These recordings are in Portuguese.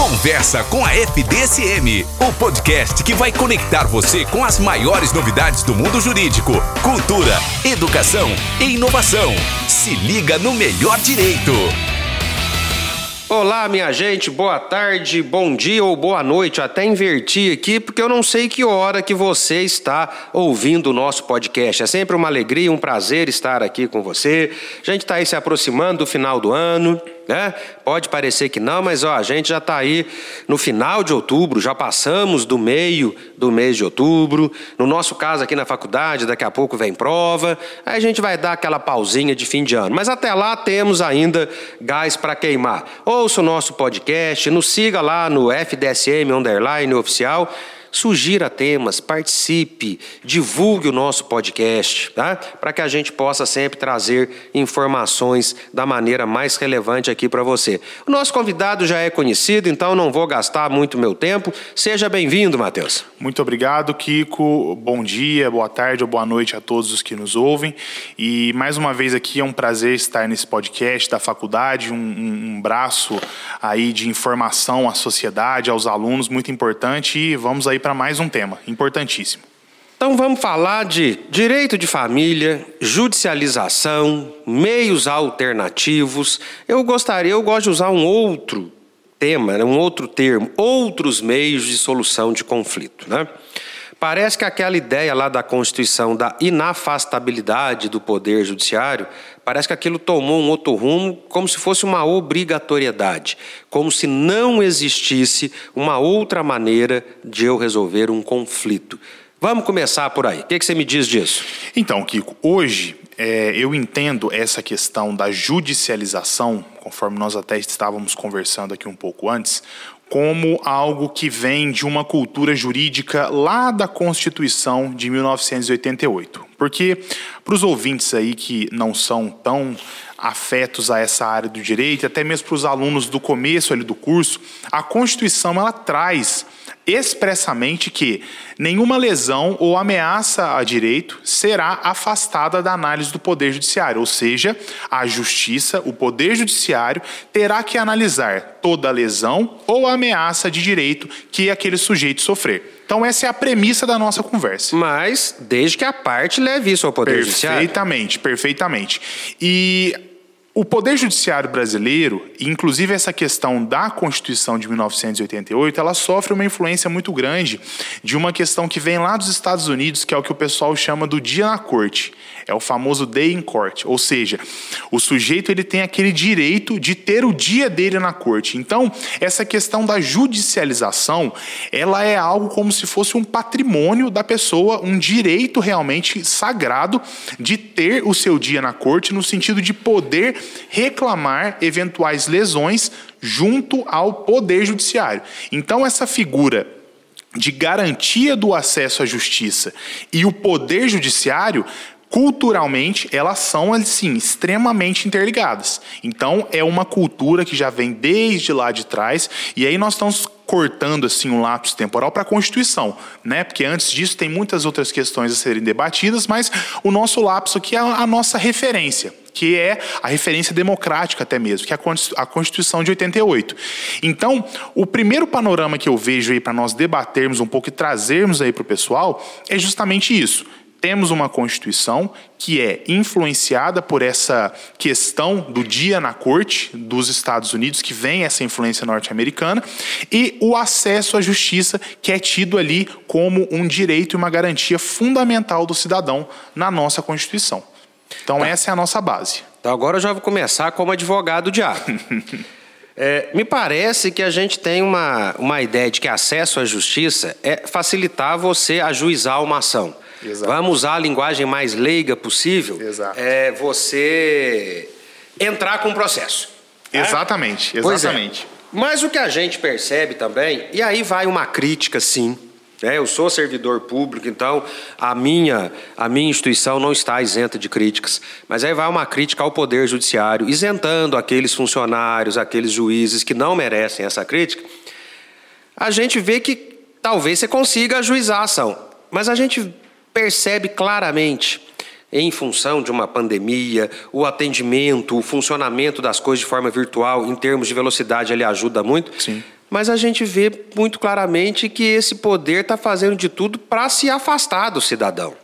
Conversa com a FDSM, o podcast que vai conectar você com as maiores novidades do mundo jurídico, cultura, educação e inovação. Se liga no melhor direito. Olá, minha gente, boa tarde, bom dia ou boa noite. Até inverti aqui porque eu não sei que hora que você está ouvindo o nosso podcast. É sempre uma alegria, um prazer estar aqui com você. A gente está aí se aproximando do final do ano. Né? Pode parecer que não, mas ó, a gente já está aí no final de outubro, já passamos do meio do mês de outubro. No nosso caso aqui na faculdade, daqui a pouco vem prova. Aí a gente vai dar aquela pausinha de fim de ano. Mas até lá temos ainda gás para queimar. Ouça o nosso podcast, nos siga lá no FDSM Underline Oficial sugira temas, participe, divulgue o nosso podcast, tá? Para que a gente possa sempre trazer informações da maneira mais relevante aqui para você. O nosso convidado já é conhecido, então não vou gastar muito meu tempo. Seja bem-vindo, Matheus. Muito obrigado, Kiko. Bom dia, boa tarde ou boa noite a todos os que nos ouvem. E mais uma vez aqui é um prazer estar nesse podcast da faculdade, um, um, um braço aí de informação à sociedade, aos alunos, muito importante. E vamos aí para mais um tema importantíssimo. Então vamos falar de direito de família, judicialização, meios alternativos. Eu gostaria, eu gosto de usar um outro tema, né, um outro termo, outros meios de solução de conflito, né? Parece que aquela ideia lá da Constituição da inafastabilidade do poder judiciário, parece que aquilo tomou um outro rumo, como se fosse uma obrigatoriedade, como se não existisse uma outra maneira de eu resolver um conflito. Vamos começar por aí. O que, você me diz disso? Então, Kiko, hoje é, eu entendo essa questão da judicialização, conforme nós até estávamos conversando aqui um pouco antes, como algo que vem de uma cultura jurídica lá da Constituição de 1988. Porque, para os ouvintes aí que não são tão afetos a essa área do direito, até mesmo para os alunos do começo ali do curso, a Constituição ela traz expressamente que nenhuma lesão ou ameaça a direito será afastada da análise do Poder Judiciário, ou seja, a Justiça, o Poder Judiciário, terá que analisar toda lesão ou ameaça de direito que aquele sujeito sofrer. Então, essa é a premissa da nossa conversa. Mas, desde que a parte leve isso ao Poder Judiciário. Perfeitamente, perfeitamente. E o Poder Judiciário brasileiro, inclusive essa questão da Constituição de 1988, ela sofre uma influência muito grande de uma questão que vem lá dos Estados Unidos, que é o que o pessoal chama do dia na corte. É o famoso day in court, ou seja, o sujeito ele tem aquele direito de ter o dia dele na corte. Então, essa questão da judicialização, ela é algo como se fosse um patrimônio da pessoa, um direito realmente sagrado de ter o seu dia na corte no sentido de poder reclamar eventuais lesões junto ao Poder Judiciário. Então, essa figura de garantia do acesso à justiça e o Poder Judiciário culturalmente elas são assim extremamente interligadas. Então é uma cultura que já vem desde lá de trás e aí nós estamos cortando assim um lapso temporal para a Constituição, né? Porque antes disso tem muitas outras questões a serem debatidas, mas o nosso lapso aqui é a nossa referência, que é a referência democrática até mesmo, que é a Constituição de 88. Então, o primeiro panorama que eu vejo aí para nós debatermos um pouco e trazermos aí para o pessoal é justamente isso temos uma Constituição que é influenciada por essa questão do dia na corte dos Estados Unidos, que vem essa influência norte-americana, e o acesso à justiça, que é tido ali como um direito e uma garantia fundamental do cidadão na nossa Constituição. Então, tá. essa é a nossa base. Então, agora eu já vou começar como advogado diabo. É, me parece que a gente tem uma, uma ideia de que acesso à justiça é facilitar você ajuizar uma ação. Exato. Vamos usar a linguagem mais leiga possível. Exato. É você entrar com o processo. Exatamente, é? exatamente. É. Mas o que a gente percebe também, e aí vai uma crítica, sim. Né? Eu sou servidor público, então a minha, a minha instituição não está isenta de críticas. Mas aí vai uma crítica ao Poder Judiciário, isentando aqueles funcionários, aqueles juízes que não merecem essa crítica. A gente vê que talvez você consiga ajuizar a ação. Mas a gente percebe claramente, em função de uma pandemia, o atendimento, o funcionamento das coisas de forma virtual, em termos de velocidade, ele ajuda muito. Sim. Mas a gente vê muito claramente que esse poder está fazendo de tudo para se afastar do cidadão.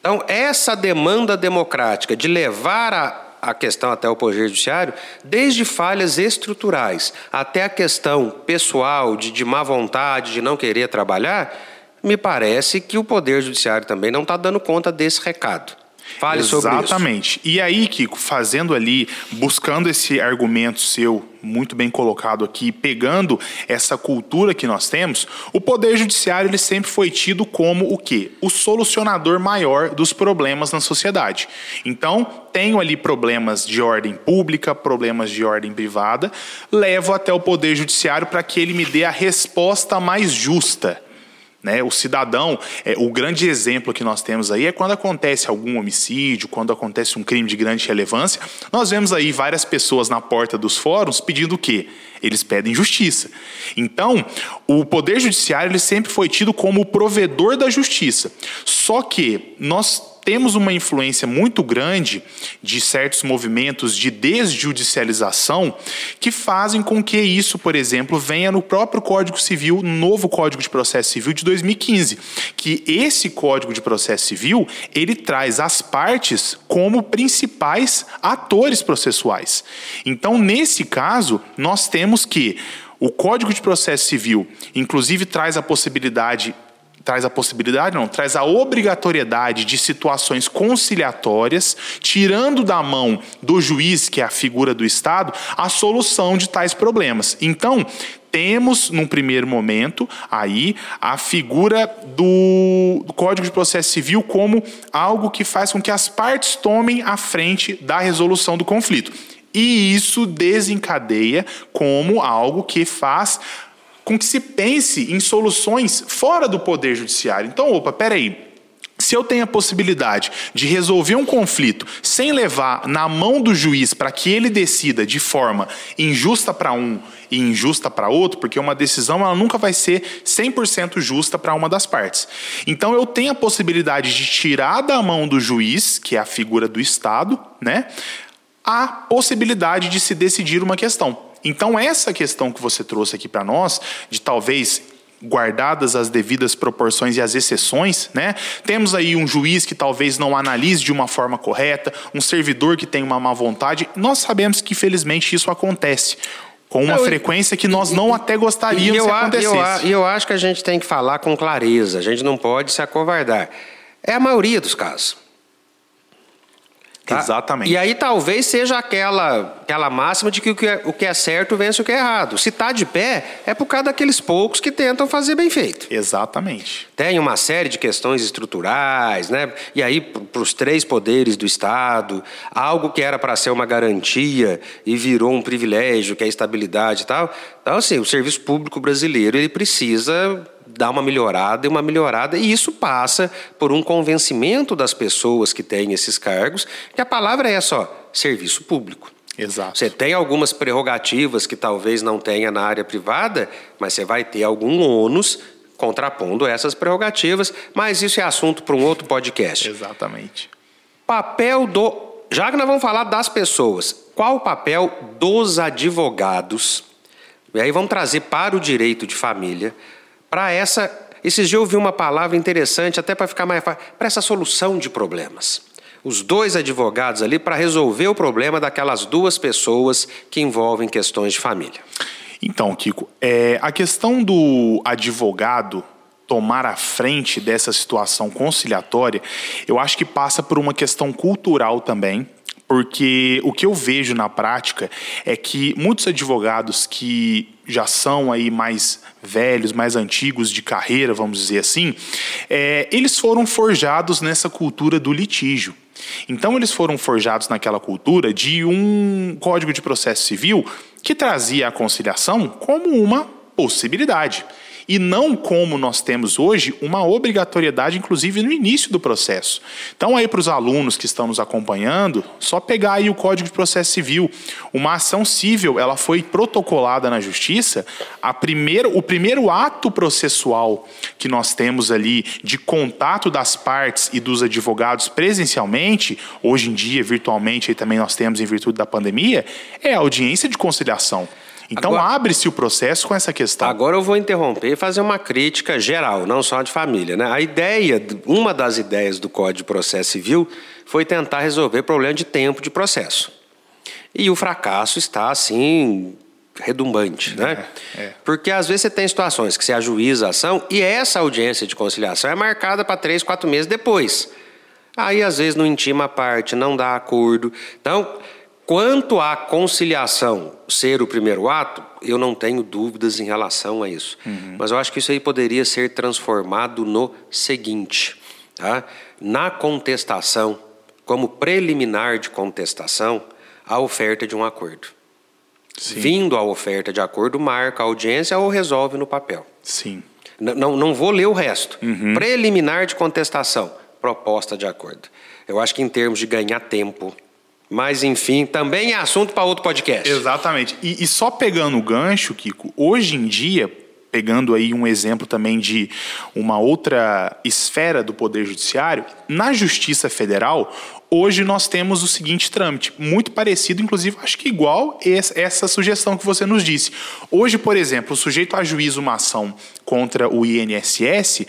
Então, essa demanda democrática de levar a, a questão até o Poder Judiciário, desde falhas estruturais até a questão pessoal, de, de má vontade, de não querer trabalhar, me parece que o Poder Judiciário também não está dando conta desse recado. Fale Exatamente. sobre isso. Exatamente. E aí, Kiko, fazendo ali, buscando esse argumento seu, muito bem colocado aqui, pegando essa cultura que nós temos, o Poder Judiciário ele sempre foi tido como o quê? O solucionador maior dos problemas na sociedade. Então, tenho ali problemas de ordem pública, problemas de ordem privada, levo até o Poder Judiciário para que ele me dê a resposta mais justa. Né? O cidadão, é, o grande exemplo que nós temos aí é quando acontece algum homicídio, quando acontece um crime de grande relevância, nós vemos aí várias pessoas na porta dos fóruns pedindo o quê? Eles pedem justiça. Então, o Poder Judiciário ele sempre foi tido como o provedor da justiça. Só que nós temos uma influência muito grande de certos movimentos de desjudicialização que fazem com que isso, por exemplo, venha no próprio Código Civil, novo Código de Processo Civil de 2015, que esse Código de Processo Civil, ele traz as partes como principais atores processuais. Então, nesse caso, nós temos que o Código de Processo Civil, inclusive, traz a possibilidade traz a possibilidade, não, traz a obrigatoriedade de situações conciliatórias, tirando da mão do juiz, que é a figura do Estado, a solução de tais problemas. Então, temos, num primeiro momento, aí a figura do, Código de Processo Civil como algo que faz com que as partes tomem a frente da resolução do conflito. E isso desencadeia como algo que faz com que se pense em soluções fora do poder judiciário. Então, opa, peraí. Se eu tenho a possibilidade de resolver um conflito sem levar na mão do juiz para que ele decida de forma injusta para um e injusta para outro, porque uma decisão ela nunca vai ser 100% justa para uma das partes. Então eu tenho a possibilidade de tirar da mão do juiz, que é a figura do Estado, né, a possibilidade de se decidir uma questão. Então, essa questão que você trouxe aqui para nós, de talvez guardadas as devidas proporções e as exceções, né? Temos aí um juiz que talvez não analise de uma forma correta, um servidor que tem uma má vontade. Nós sabemos que infelizmente isso acontece com uma eu, frequência que nós não até gostaríamos eu, que acontecesse. E eu, eu acho que a gente tem que falar com clareza, a gente não pode se acovardar. É a maioria dos casos. Tá? Exatamente. E aí talvez seja aquela, aquela máxima de que o que, é, o que é certo vence o que é errado. Se está de pé, é por causa daqueles poucos que tentam fazer bem feito. Exatamente. Tem uma série de questões estruturais, né? E aí, para os três poderes do Estado, algo que era para ser uma garantia e virou um privilégio, que é a estabilidade e tal. Então, assim, o serviço público brasileiro ele precisa dar uma melhorada e uma melhorada, e isso passa por um convencimento das pessoas que têm esses cargos, que a palavra é só serviço público. Exato. Você tem algumas prerrogativas que talvez não tenha na área privada, mas você vai ter algum ônus contrapondo essas prerrogativas, mas isso é assunto para um outro podcast. Exatamente. Papel do. Já que nós vamos falar das pessoas, qual o papel dos advogados? E aí vamos trazer para o direito de família para essa. Esses dias eu ouvi uma palavra interessante, até para ficar mais fácil, para essa solução de problemas. Os dois advogados ali para resolver o problema daquelas duas pessoas que envolvem questões de família. Então, Kiko, é, a questão do advogado tomar a frente dessa situação conciliatória, eu acho que passa por uma questão cultural também, porque o que eu vejo na prática é que muitos advogados que já são aí mais velhos, mais antigos de carreira, vamos dizer assim, é, eles foram forjados nessa cultura do litígio. Então eles foram forjados naquela cultura de um código de processo civil que trazia a conciliação como uma possibilidade e não como nós temos hoje uma obrigatoriedade, inclusive no início do processo. Então, aí para os alunos que estão nos acompanhando, só pegar aí o Código de Processo Civil. Uma ação civil, ela foi protocolada na Justiça. A primeiro, o primeiro ato processual que nós temos ali de contato das partes e dos advogados presencialmente, hoje em dia virtualmente, aí também nós temos em virtude da pandemia, é a audiência de conciliação. Então abre-se o processo com essa questão. Agora eu vou interromper e fazer uma crítica geral, não só de família. Né? A ideia, uma das ideias do Código de Processo Civil foi tentar resolver problema de tempo de processo. E o fracasso está assim redumbante, né? É, é. Porque às vezes você tem situações que você ajuiza a ação e essa audiência de conciliação é marcada para três, quatro meses depois. Aí às vezes não intima a parte, não dá acordo. Então, quanto à conciliação ser o primeiro ato, eu não tenho dúvidas em relação a isso. Uhum. Mas eu acho que isso aí poderia ser transformado no seguinte: tá? na contestação, como preliminar de contestação, a oferta de um acordo. Sim. Vindo a oferta de acordo, marca a audiência ou resolve no papel. Sim. N não, não vou ler o resto. Uhum. Preliminar de contestação, proposta de acordo. Eu acho que em termos de ganhar tempo, mas, enfim, também é assunto para outro podcast. Exatamente. E, e, só pegando o gancho, Kiko, hoje em dia, pegando aí um exemplo também de uma outra esfera do Poder Judiciário, na Justiça Federal, hoje nós temos o seguinte trâmite, muito parecido, inclusive acho que igual essa sugestão que você nos disse. Hoje, por exemplo, o sujeito ajuiza uma ação contra o INSS.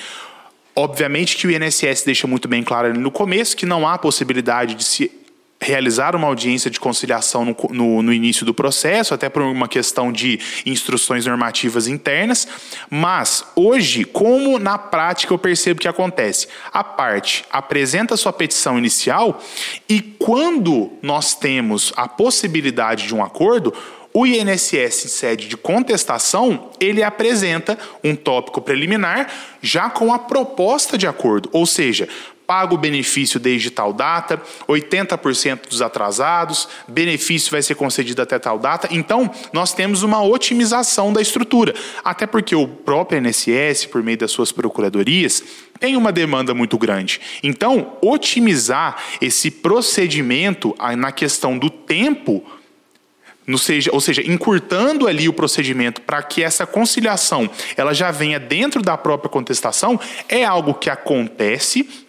Obviamente que o INSS deixa muito bem claro no começo que não há possibilidade de se realizar uma audiência de conciliação no, no, no, início do processo, até por uma questão de instruções normativas internas. Mas, hoje, como na prática eu percebo que acontece? A parte apresenta sua petição inicial e, quando nós temos a possibilidade de um acordo, o INSS, em sede de contestação, ele apresenta um tópico preliminar já com a proposta de acordo, ou seja, paga o benefício desde tal data, 80% dos atrasados, benefício vai ser concedido até tal data. Então, nós temos uma otimização da estrutura, até porque o próprio INSS, por meio das suas procuradorias, tem uma demanda muito grande. Então, otimizar esse procedimento na questão do tempo seja, ou seja, encurtando ali o procedimento para que essa conciliação ela já venha dentro da própria contestação, é algo que acontece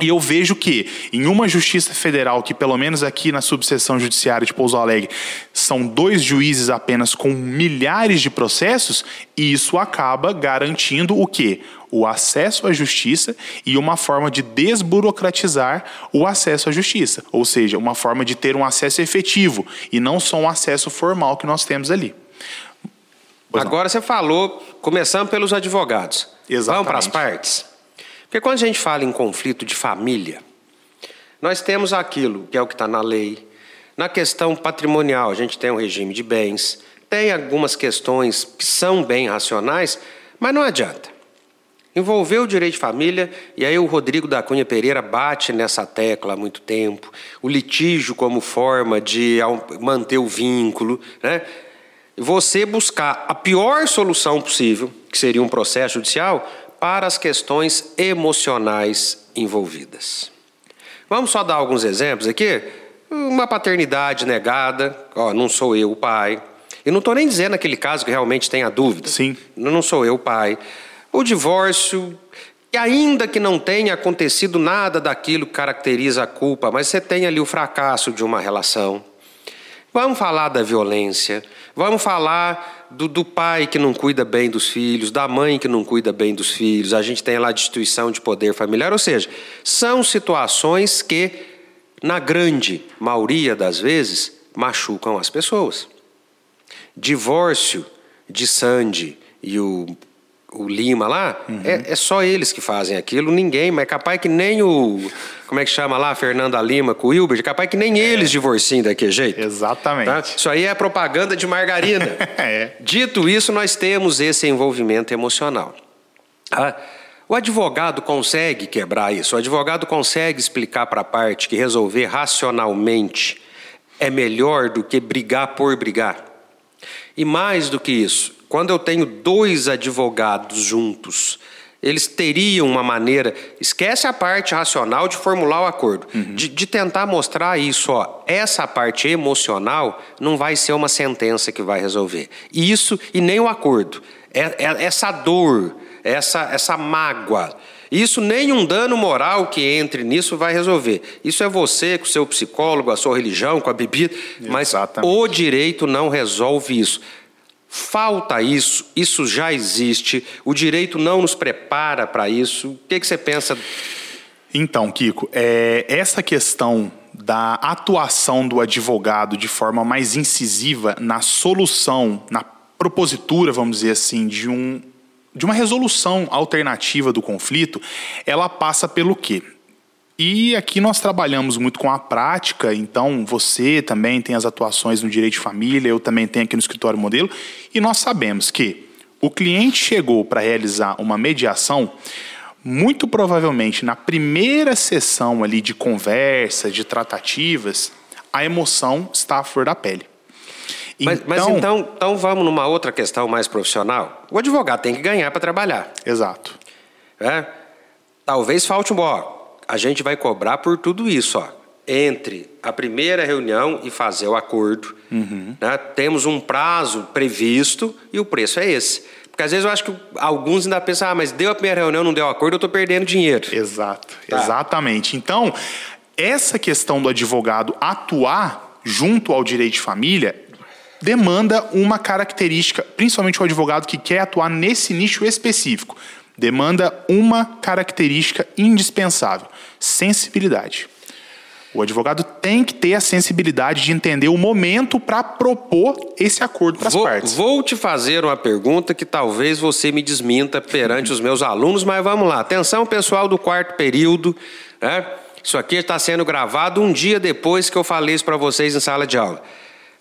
e eu vejo que em uma justiça federal, que pelo menos aqui na subseção judiciária de Pouso Alegre, são dois juízes apenas com milhares de processos, e isso acaba garantindo o quê? O acesso à justiça e uma forma de desburocratizar o acesso à justiça, ou seja, uma forma de ter um acesso efetivo e não só um acesso formal que nós temos ali. Pois Agora não. você falou, começando pelos advogados. Exatamente. Vamos para as partes? Porque quando a gente fala em conflito de família, nós temos aquilo que é o que está na lei. Na questão patrimonial, a gente tem um regime de bens, tem algumas questões que são bem racionais, mas não adianta. Envolveu o direito de família, e aí o Rodrigo da Cunha Pereira bate nessa tecla há muito tempo, o litígio como forma de manter o vínculo, né? Você buscar a pior solução possível, que seria um processo judicial, para as questões emocionais envolvidas. Vamos só dar alguns exemplos aqui? Uma paternidade negada, ó, não sou eu o pai. E não estou nem dizendo aquele caso que realmente tem a dúvida. Sim. Não sou eu o pai. O divórcio, que ainda que não tenha acontecido nada daquilo que caracteriza a culpa, mas você tem ali o fracasso de uma relação. Vamos falar da violência, vamos falar do, do, pai que não cuida bem dos filhos, da mãe que não cuida bem dos filhos, a gente tem lá a destituição de poder familiar, ou seja, são situações que, na grande maioria das vezes, machucam as pessoas. Divórcio de Sandy e o o Lima lá, uhum. é, é, só eles que fazem aquilo, ninguém, mas é capaz que nem o. Como é que chama lá? Fernanda Lima com o Wilber, é capaz que nem é. eles divorciem daquele jeito. Exatamente. Tá? Isso aí é propaganda de margarina. é. Dito isso, nós temos esse envolvimento emocional. Ah, o advogado consegue quebrar isso, o advogado consegue explicar para a parte que resolver racionalmente é melhor do que brigar por brigar. E mais do que isso, quando eu tenho dois advogados juntos, eles teriam uma maneira, esquece a parte racional de formular o acordo, uhum. de, de, tentar mostrar isso, ó, essa parte emocional não vai ser uma sentença que vai resolver. Isso e nem o acordo. É, é, essa dor, essa, essa mágoa. Isso nenhum dano moral que entre nisso vai resolver. Isso é você com o seu psicólogo, a sua religião, com a bebida, mas o direito não resolve isso. Falta isso, isso já existe, o direito não nos prepara para isso. O que, que você pensa? Então, Kiko, é, essa questão da atuação do advogado de forma mais incisiva na solução, na propositura, vamos dizer assim, de um de uma resolução alternativa do conflito, ela passa pelo quê? E aqui nós trabalhamos muito com a prática, então você também tem as atuações no direito de família, eu também tenho aqui no escritório modelo, e nós sabemos que o cliente chegou para realizar uma mediação, muito provavelmente na primeira sessão ali de conversa, de tratativas, a emoção está à flor da pele. Mas então, mas então, então vamos numa outra questão mais profissional. O advogado tem que ganhar para trabalhar. Exato. É? Talvez falte um bom. A gente vai cobrar por tudo isso, ó. Entre a primeira reunião e fazer o acordo. Uhum. Né? Temos um prazo previsto e o preço é esse. Porque às vezes eu acho que alguns ainda pensam, ah, mas deu a primeira reunião, não deu acordo, eu estou perdendo dinheiro. Exato, tá. exatamente. Então, essa questão do advogado atuar junto ao direito de família demanda uma característica, principalmente o advogado que quer atuar nesse nicho específico, demanda uma característica indispensável: sensibilidade. O advogado tem que ter a sensibilidade de entender o momento para propor esse acordo para as partes. Vou te fazer uma pergunta que talvez você me desminta perante os meus alunos, mas vamos lá. Atenção, pessoal do quarto período. Né? Isso aqui está sendo gravado um dia depois que eu falei isso para vocês em sala de aula.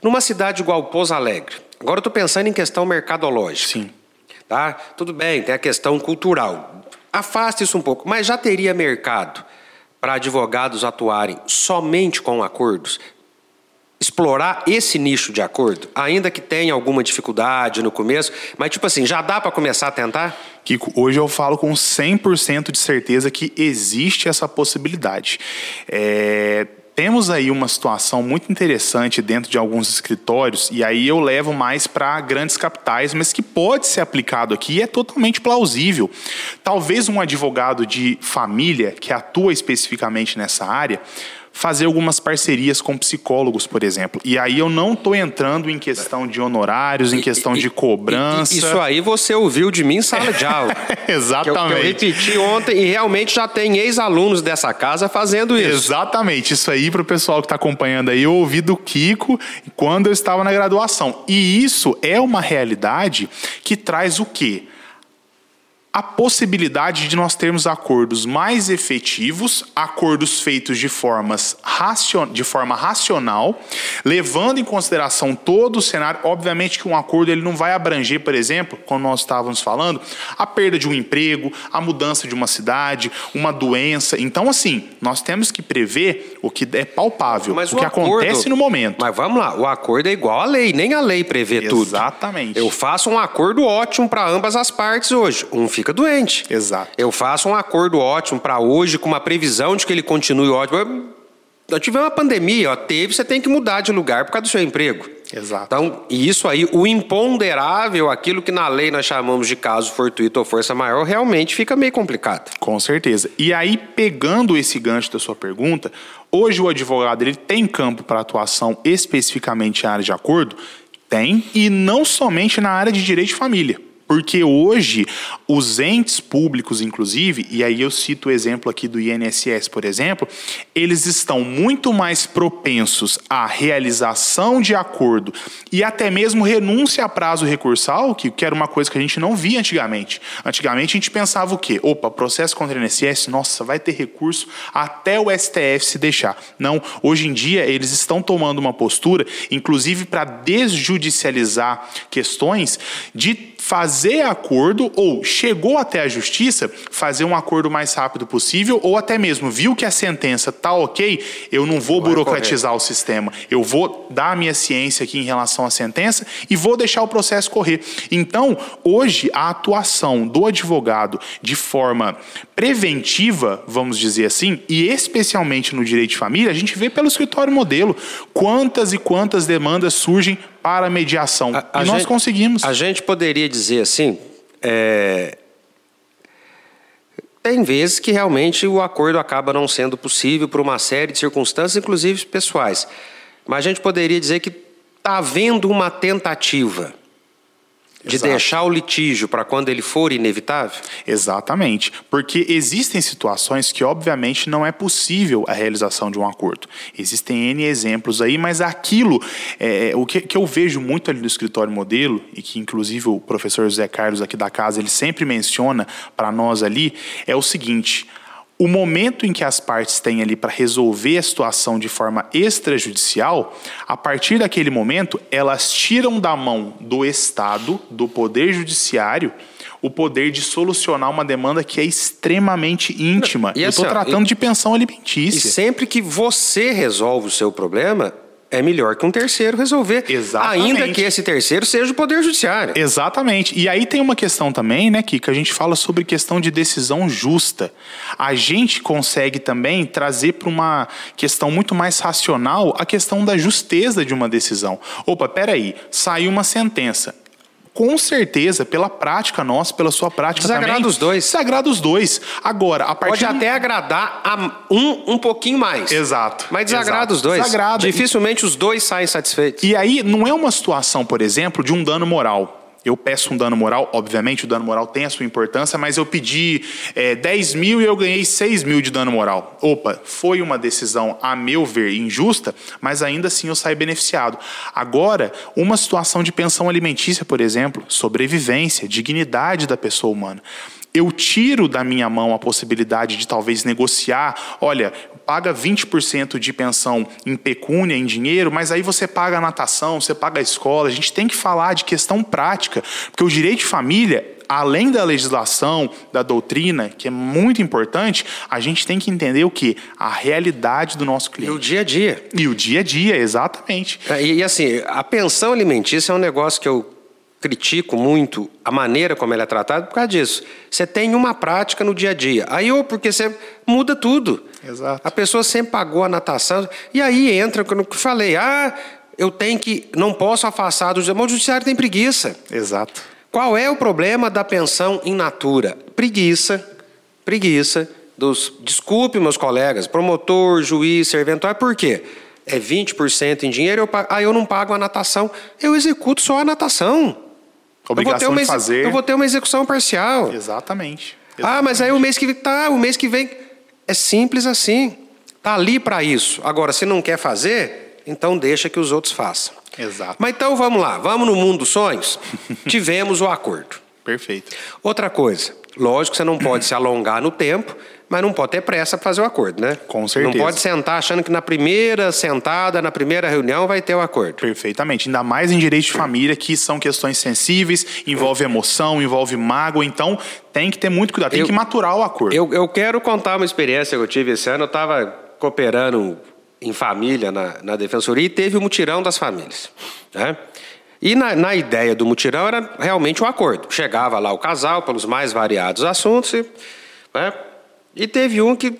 Numa cidade igual Pouso Alegre, agora eu estou pensando em questão mercadológica. Sim. Tá? Tudo bem, tem a questão cultural. Afaste isso um pouco, mas já teria mercado para advogados atuarem somente com acordos? Explorar esse nicho de acordo, ainda que tenha alguma dificuldade no começo, mas tipo assim, já dá para começar a tentar? Kiko, hoje eu falo com 100% de certeza que existe essa possibilidade. É, temos aí uma situação muito interessante dentro de alguns escritórios, e aí eu levo mais para grandes capitais, mas que pode ser aplicado aqui e é totalmente plausível. Talvez um advogado de família que atua especificamente nessa área fazer algumas parcerias com psicólogos, por exemplo. E aí eu não estou entrando em questão de honorários, em questão de cobrança. isso aí você ouviu de mim em sala de aula. Exatamente. Eu, eu repeti ontem e realmente já tem ex-alunos dessa casa fazendo isso. Exatamente. Isso aí para o pessoal que está acompanhando aí, eu ouvi do Kiko quando eu estava na graduação. E isso é uma realidade que traz o quê? A possibilidade de nós termos acordos mais efetivos, acordos feitos de, formas de forma racional, levando em consideração todo o cenário. Obviamente que um acordo ele não vai abranger, por exemplo, como nós estávamos falando, a perda de um emprego, a mudança de uma cidade, uma doença. Então, assim, nós temos que prever o que é palpável, mas o, o que acordo... acontece no momento. Mas vamos lá, o acordo é igual à lei, nem a lei prevê Exatamente. tudo. Exatamente. Eu faço um acordo ótimo para ambas as partes hoje. Um fica doente. Exato. Eu faço um acordo ótimo para hoje, com uma previsão de que ele continue ótimo. Eu tive uma pandemia, ó, teve, você tem que mudar de lugar por causa do seu emprego. Exato. Então, isso aí, o imponderável, aquilo que na lei nós chamamos de caso fortuito ou força maior, realmente fica meio complicado. Com certeza. E aí, pegando esse gancho da sua pergunta, hoje o advogado ele tem campo para atuação especificamente em área de acordo? Tem, e não somente na área de direito de família. Porque hoje os entes públicos, inclusive, e aí eu cito o exemplo aqui do INSS, por exemplo, eles estão muito mais propensos à realização de acordo e até mesmo renúncia a prazo recursal, que, que era uma coisa que a gente não via antigamente. Antigamente a gente pensava o quê? Opa, processo contra o INSS, nossa, vai ter recurso até o STF se deixar. Não, hoje em dia eles estão tomando uma postura, inclusive para desjudicializar questões de fazer acordo ou chegou até a justiça, fazer um acordo mais rápido possível ou até mesmo viu que a sentença tá ok, eu não vou Vai burocratizar correr. o sistema, eu vou dar a minha ciência aqui em relação à sentença e vou deixar o processo correr. Então, hoje a atuação do advogado de forma preventiva, vamos dizer assim, e especialmente no direito de família, a gente vê pelo escritório modelo quantas e quantas demandas surgem para a mediação. A, a e nós conseguimos. A gente poderia dizer assim. É... Tem vezes que realmente o acordo acaba não sendo possível por uma série de circunstâncias, inclusive pessoais. Mas a gente poderia dizer que está havendo uma tentativa. De Exato. deixar o litígio para quando ele for inevitável? Exatamente, porque existem situações que obviamente não é possível a realização de um acordo. Existem N exemplos aí, mas aquilo, é, o que, que eu vejo muito ali no escritório modelo, e que inclusive o professor José Carlos aqui da casa, ele sempre menciona para nós ali, é o seguinte, o momento em que as partes têm ali para resolver a situação de forma extrajudicial, a partir daquele momento, elas tiram da mão do Estado, do Poder Judiciário, o poder de solucionar uma demanda que é extremamente íntima. E Eu assim, estou ó, tratando e- de pensão E alimentícia. sempre que você resolve o seu problema, é melhor que um terceiro resolver. Exatamente. Ainda que esse terceiro seja o Poder Judiciário. Exatamente. E aí tem uma questão também, né, Kika? A gente fala sobre questão de decisão justa. A gente consegue também trazer para uma questão muito mais racional a questão da justeza de uma decisão. Opa, peraí, saiu uma sentença. Com certeza, pela prática nossa, pela sua prática Desagrada também. os dois. Desagrada os dois. Agora, a partir Pode até agradar a um um pouquinho mais. Exato. Mas desagrada Exato. os dois. Desagrada. Dificilmente os dois saem satisfeitos. E aí, não é uma situação, por exemplo, de um dano moral. Eu peço um dano moral, obviamente o dano moral tem a sua importância, mas eu pedi é, 10 mil e eu ganhei 6 mil de dano moral. Opa, foi uma decisão, a meu ver, injusta, mas ainda assim eu saí beneficiado. Agora, uma situação de pensão alimentícia, por exemplo, sobrevivência, dignidade da pessoa humana. Eu tiro da minha mão a possibilidade de talvez negociar, olha, paga 20% de pensão em pecúnia, em dinheiro, mas aí você paga a natação, você paga a escola. A gente tem que falar de questão prática, porque o direito de família, além da legislação, da doutrina, que é muito importante, a gente tem que entender o que? A realidade do nosso E o cliente. dia a dia. E o dia a dia, exatamente. É, E, e assim, a pensão alimentícia é um negócio que eu critico muito a maneira como ela é tratada por causa disso. Você tem uma prática no dia a dia. Aí, ou porque você muda tudo. Exato. A pessoa sempre pagou a natação. E aí entra no que eu falei. Ah, eu tenho que. Não posso afastar do judiciário. Mas o judiciário tem preguiça. Exato. Qual é o problema da pensão in natura? Preguiça, preguiça dos. Desculpe, meus colegas, promotor, juiz, serventuário, por quê? É 20% em dinheiro, eu pago, ah, eu não pago a natação, eu executo só a natação. Eu vou, ter Obrigação uma, de fazer. eu vou ter uma execução parcial. Exatamente. Ah, mas aí o mês que vem. Tá, o mês que vem. É simples assim. Tá ali para isso. Agora, se não quer fazer, então deixa que os outros façam. Exato. Mas então vamos lá, vamos no mundo dos sonhos? Tivemos o acordo. Perfeito. Outra coisa, lógico que você não pode se alongar no tempo, mas não pode ter pressa para fazer o acordo, né? Com certeza. Não pode sentar achando que na primeira sentada, na primeira reunião vai ter o acordo. Perfeitamente. Ainda mais em direito de família, que são questões sensíveis, envolve emoção, envolve mágoa, então tem que ter muito cuidado, tem Eu- que maturar o acordo. Eu, eu quero contar uma experiência que eu tive esse ano. Eu estava cooperando em família na, na defensoria e teve o mutirão das famílias. Né? E na, na ideia do mutirão era realmente um acordo. Chegava lá o casal pelos mais variados assuntos e, né? E teve um que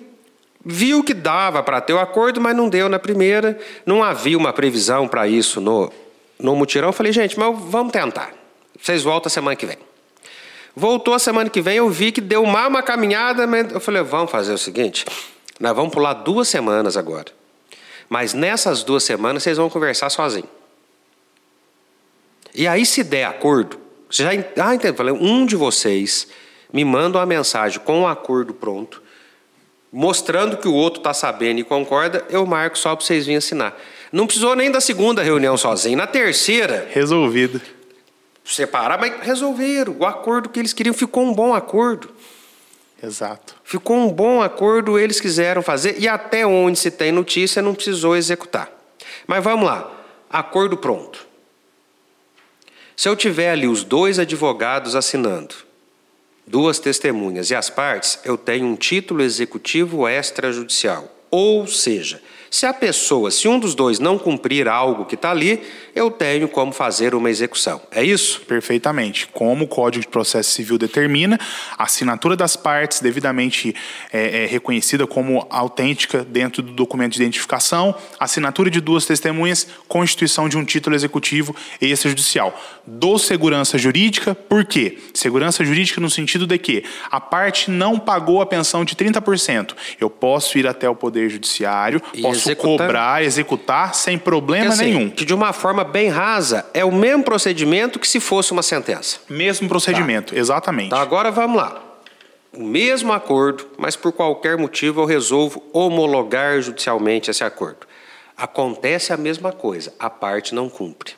viu que dava para ter o acordo, mas não deu na primeira. Não havia uma previsão para isso no, no mutirão. Eu falei, gente, mas vamos tentar. Vocês voltam semana que vem. Voltou a semana que vem, eu vi que deu mais uma caminhada, mas eu falei, vamos fazer o seguinte, nós vamos pular duas semanas agora. Mas nessas duas semanas vocês vão conversar sozinhos. E aí, se der acordo, você já. Ah, entendo. Falei, um de vocês me manda uma mensagem com o acordo pronto, mostrando que o outro está sabendo e concorda, eu marco só para vocês virem assinar. Não precisou nem da segunda reunião sozinho. Na terceira, Resolvido. separar, mas resolveram. O acordo que eles queriam ficou um bom acordo. Exato. Ficou um bom acordo, eles quiseram fazer, e até onde se tem notícia não precisou executar. Mas vamos lá, acordo pronto. Se eu tiver ali os dois advogados assinando, duas testemunhas e as partes, eu tenho um título executivo extrajudicial. Ou seja, se a pessoa, se um dos dois não cumprir algo que está ali, eu tenho como fazer uma execução. É isso? Perfeitamente. Como o Código de Processo Civil determina, a assinatura das partes devidamente é, é, reconhecida como autêntica dentro do documento de identificação, assinatura de duas testemunhas, constituição de um título executivo extrajudicial. Do segurança jurídica, por quê? Segurança jurídica no sentido de que a parte não pagou a pensão de 30%. Eu posso ir até o Poder Judiciário, posso Executando. cobrar, executar sem problema assim, nenhum. Que de uma forma bem rasa é o mesmo procedimento que se fosse uma sentença. Mesmo procedimento, exatamente. Então agora vamos lá. O mesmo acordo, mas por qualquer motivo eu resolvo homologar judicialmente esse acordo. Acontece a mesma coisa, a parte não cumpre.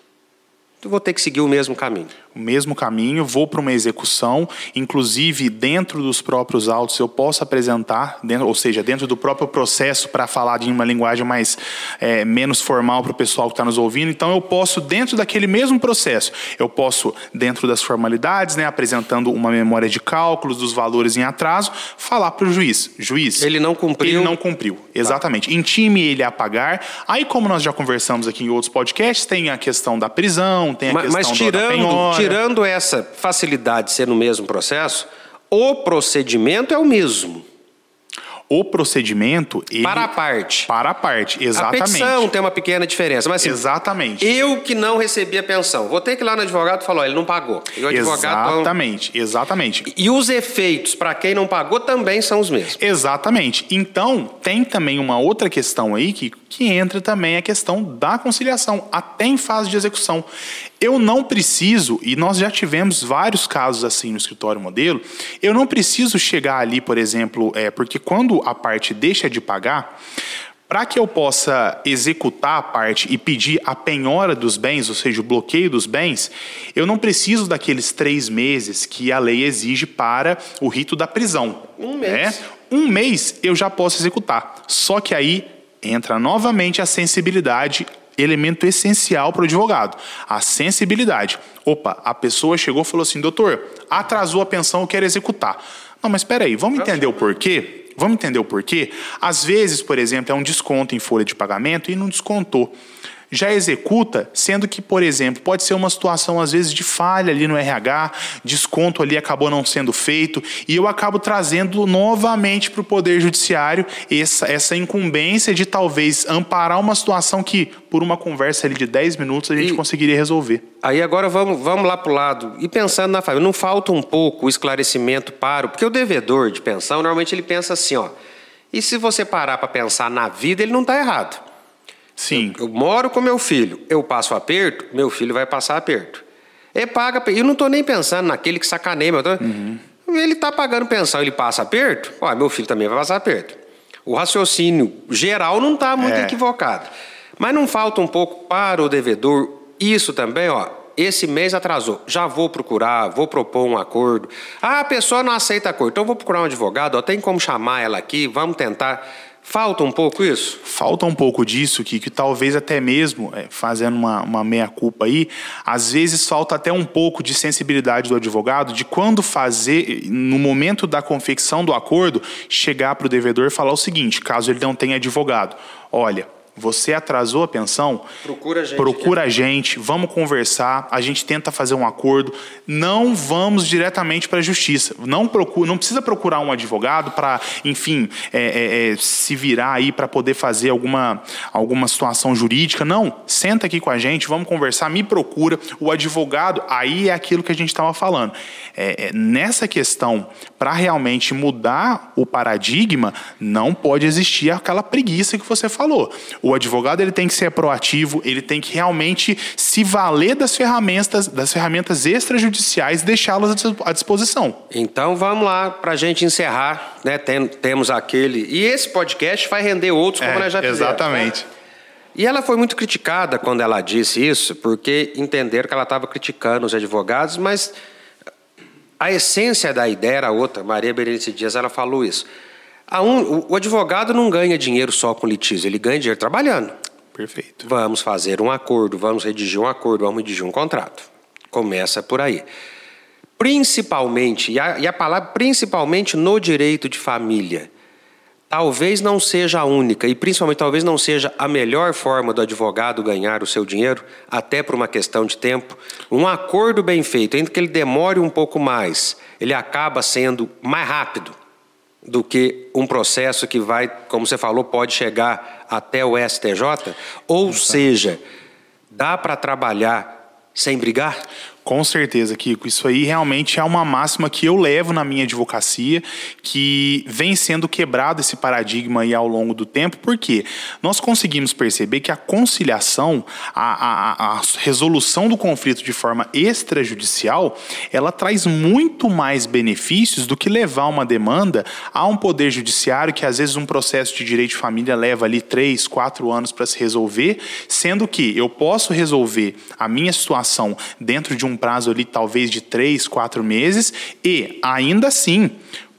Eu vou ter que seguir o mesmo caminho. O mesmo caminho, vou para uma execução, inclusive dentro dos próprios autos eu posso apresentar, dentro, ou seja, dentro do próprio processo, para falar de uma linguagem mais é, menos formal para o pessoal que está nos ouvindo. Então eu posso, dentro daquele mesmo processo, eu posso, dentro das formalidades, né, apresentando uma memória de cálculos dos valores em atraso, falar para o juiz, juiz. Ele não cumpriu. Ele não cumpriu, exatamente. Intime ele a pagar. Aí, como nós já conversamos aqui em outros podcasts, tem a questão da prisão, tem a Mas, questão mas da- da tirando, penhora. Tirando essa facilidade de ser no mesmo processo, o procedimento é o mesmo. O procedimento. Ele, Para a parte. Para a parte, exatamente. A petição tem uma pequena diferença. Mas assim, Exatamente. eu que não recebi a pensão, vou ter que ir lá no advogado e falar, ó, ele não pagou. E o advogado. Exatamente, exatamente. E os efeitos para quem não pagou também são os mesmos. Exatamente. Então, tem também uma outra questão aí que, que entra também a questão da conciliação, até em fase de execução. Eu não preciso, e nós já tivemos vários casos assim no escritório modelo, eu não preciso chegar ali, por exemplo, é, porque quando a parte deixa de pagar, para que eu possa executar a parte e pedir a penhora dos bens, ou seja, o bloqueio dos bens, eu não preciso daqueles três meses que a lei exige para o rito da prisão. Um mês. né? Um mês eu já posso executar. Só que aí entra novamente a sensibilidade, elemento essencial para o advogado. A sensibilidade. Opa, a pessoa chegou e falou assim: doutor, atrasou a pensão, eu quero executar. Não, mas espera aí, vamos entender o porquê? Vamos entender o porquê? Às vezes, por exemplo, é um desconto em folha de pagamento e não descontou. Já executa, sendo que, por exemplo, pode ser uma situação, às vezes, de falha ali no RH, desconto ali acabou não sendo feito, e eu acabo trazendo novamente para o Poder Judiciário essa, essa incumbência de talvez amparar uma situação que, por uma conversa ali de 10 minutos, a gente E- conseguiria resolver. Aí agora vamos, vamos lá para o lado. E pensando na família, não falta um pouco o esclarecimento para o. Porque o devedor de pensão, normalmente ele pensa assim, ó. E se você parar para pensar na vida, ele não está errado. Sim. Eu moro com meu filho, eu passo aperto, meu filho vai passar aperto. Ele paga, eu não estou nem pensando naquele que sacaneia, eu tô- ele está pagando pensão, ele passa aperto, ó, meu filho também vai passar aperto. O raciocínio geral não está muito É. equivocado. Mas não falta um pouco para o devedor isso também, ó. Esse mês atrasou, já vou procurar, vou propor um acordo. Ah, a pessoa não aceita acordo, então eu vou procurar um advogado, ó, tem como chamar ela aqui, vamos tentar. Falta um pouco isso? Falta um pouco disso, que, que talvez até mesmo, é, fazendo uma, uma meia-culpa aí, às vezes falta até um pouco de sensibilidade do advogado de quando fazer, no momento da confecção do acordo, chegar para o devedor e falar o seguinte: caso ele não tenha advogado, olha. Você atrasou a pensão? Procura a gente Procura a gente, vamos conversar, a gente tenta fazer um acordo. Não vamos diretamente para a justiça. Não, procura, não precisa procurar um advogado para, enfim, é, é, é, se virar aí para poder fazer alguma, alguma situação jurídica. Não, senta aqui com a gente, vamos conversar, me procura. O advogado, aí é aquilo que a gente estava falando. É, é, nessa questão, para realmente mudar o paradigma, não pode existir aquela preguiça que você falou. O advogado ele tem que ser proativo, ele tem que realmente se valer das ferramentas, das ferramentas extrajudiciais e deixá-las à dis- à disposição. Então vamos lá para a gente encerrar, né? Tem- temos aquele. E esse podcast vai render outros, como É, nós já fizemos. exatamente. né? E ela foi muito criticada quando ela disse isso, porque entenderam que ela estava criticando os advogados, mas a essência da ideia era outra. Maria Berenice Dias ela falou isso. A um- o, o advogado não ganha dinheiro só com litígio, ele ganha dinheiro trabalhando. Perfeito. Vamos fazer um acordo, vamos redigir um acordo, vamos redigir um contrato. Começa por aí. Principalmente, e a, e a palavra principalmente no direito de família, talvez não seja a única, e principalmente talvez não seja a melhor forma do advogado ganhar o seu dinheiro, até por uma questão de tempo. Um acordo bem feito, ainda que ele demore um pouco mais, ele acaba sendo mais rápido do que um processo que vai, como você falou, pode chegar até o STJ? Ou seja, dá para trabalhar sem brigar? Com certeza, Kiko. Isso aí realmente é uma máxima que eu levo na minha advocacia, que vem sendo quebrado esse paradigma aí ao longo do tempo, porque nós conseguimos perceber que a conciliação, a, a, a resolução do conflito de forma extrajudicial, ela traz muito mais benefícios do que levar uma demanda a um poder judiciário que às vezes um processo de direito de família leva ali três, quatro anos para se resolver, sendo que eu posso resolver a minha situação dentro de um prazo ali talvez de três, quatro meses e ainda assim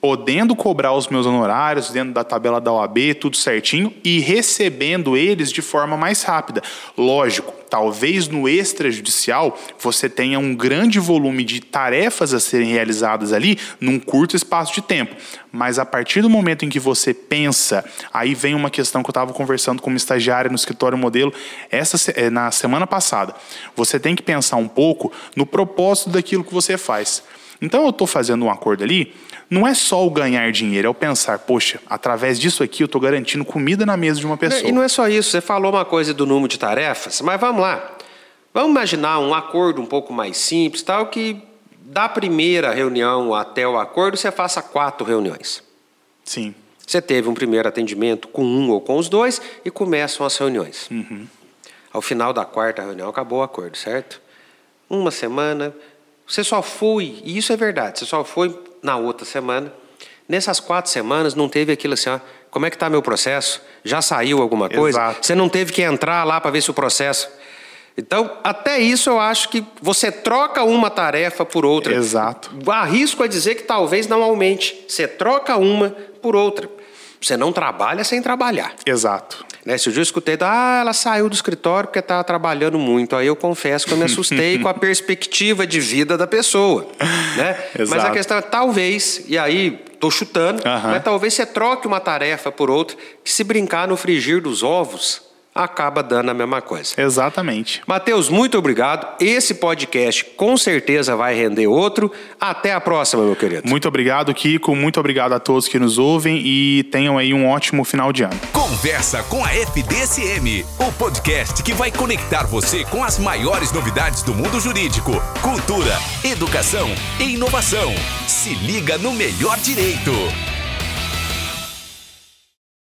podendo cobrar os meus honorários dentro da tabela da OAB, tudo certinho, e recebendo eles de forma mais rápida. Lógico, talvez no extrajudicial você tenha um grande volume de tarefas a serem realizadas ali num curto espaço de tempo. Mas a partir do momento em que você pensa, aí vem uma questão que eu estava conversando com uma estagiária no escritório modelo essa eh, na semana passada. Você tem que pensar um pouco no propósito daquilo que você faz. Então eu estou fazendo um acordo ali não é só o ganhar dinheiro, é o pensar, poxa, através disso aqui eu estou garantindo comida na mesa de uma pessoa. E não é só isso, você falou uma coisa do número de tarefas, mas vamos lá. Vamos imaginar um acordo um pouco mais simples, tal, que da primeira reunião até o acordo você faça quatro reuniões. Sim. Você teve um primeiro atendimento com um ou com os dois e começam as reuniões. Uhum. Ao final da quarta reunião acabou o acordo, certo? Uma semana, você só foi, e isso é verdade, você só foi na outra semana. Nessas quatro semanas não teve aquilo assim, ó, como é que está meu processo? Já saiu alguma coisa? Exato. Você não teve que entrar lá para ver se o processo. Então, até isso eu acho que você troca uma tarefa por outra. Exato. Arrisco a dizer que talvez não aumente. Você troca uma por outra. Você não trabalha sem trabalhar. Exato. Né? Se eu já escutei, ah, ela saiu do escritório porque estava trabalhando muito. Aí eu confesso que eu me assustei com a perspectiva de vida da pessoa. Né? Mas a questão é, talvez, e aí estou chutando, mas talvez você troque uma tarefa por outra, que se brincar no frigir dos ovos, acaba dando a mesma coisa. Exatamente. Matheus, muito obrigado. Esse podcast com certeza vai render outro. Até a próxima, meu querido. Muito obrigado, Kiko. Muito obrigado a todos que nos ouvem e tenham aí um ótimo final de ano. Conversa com a FDSM, o podcast que vai conectar você com as maiores novidades do mundo jurídico, cultura, educação e inovação. Se liga no melhor direito.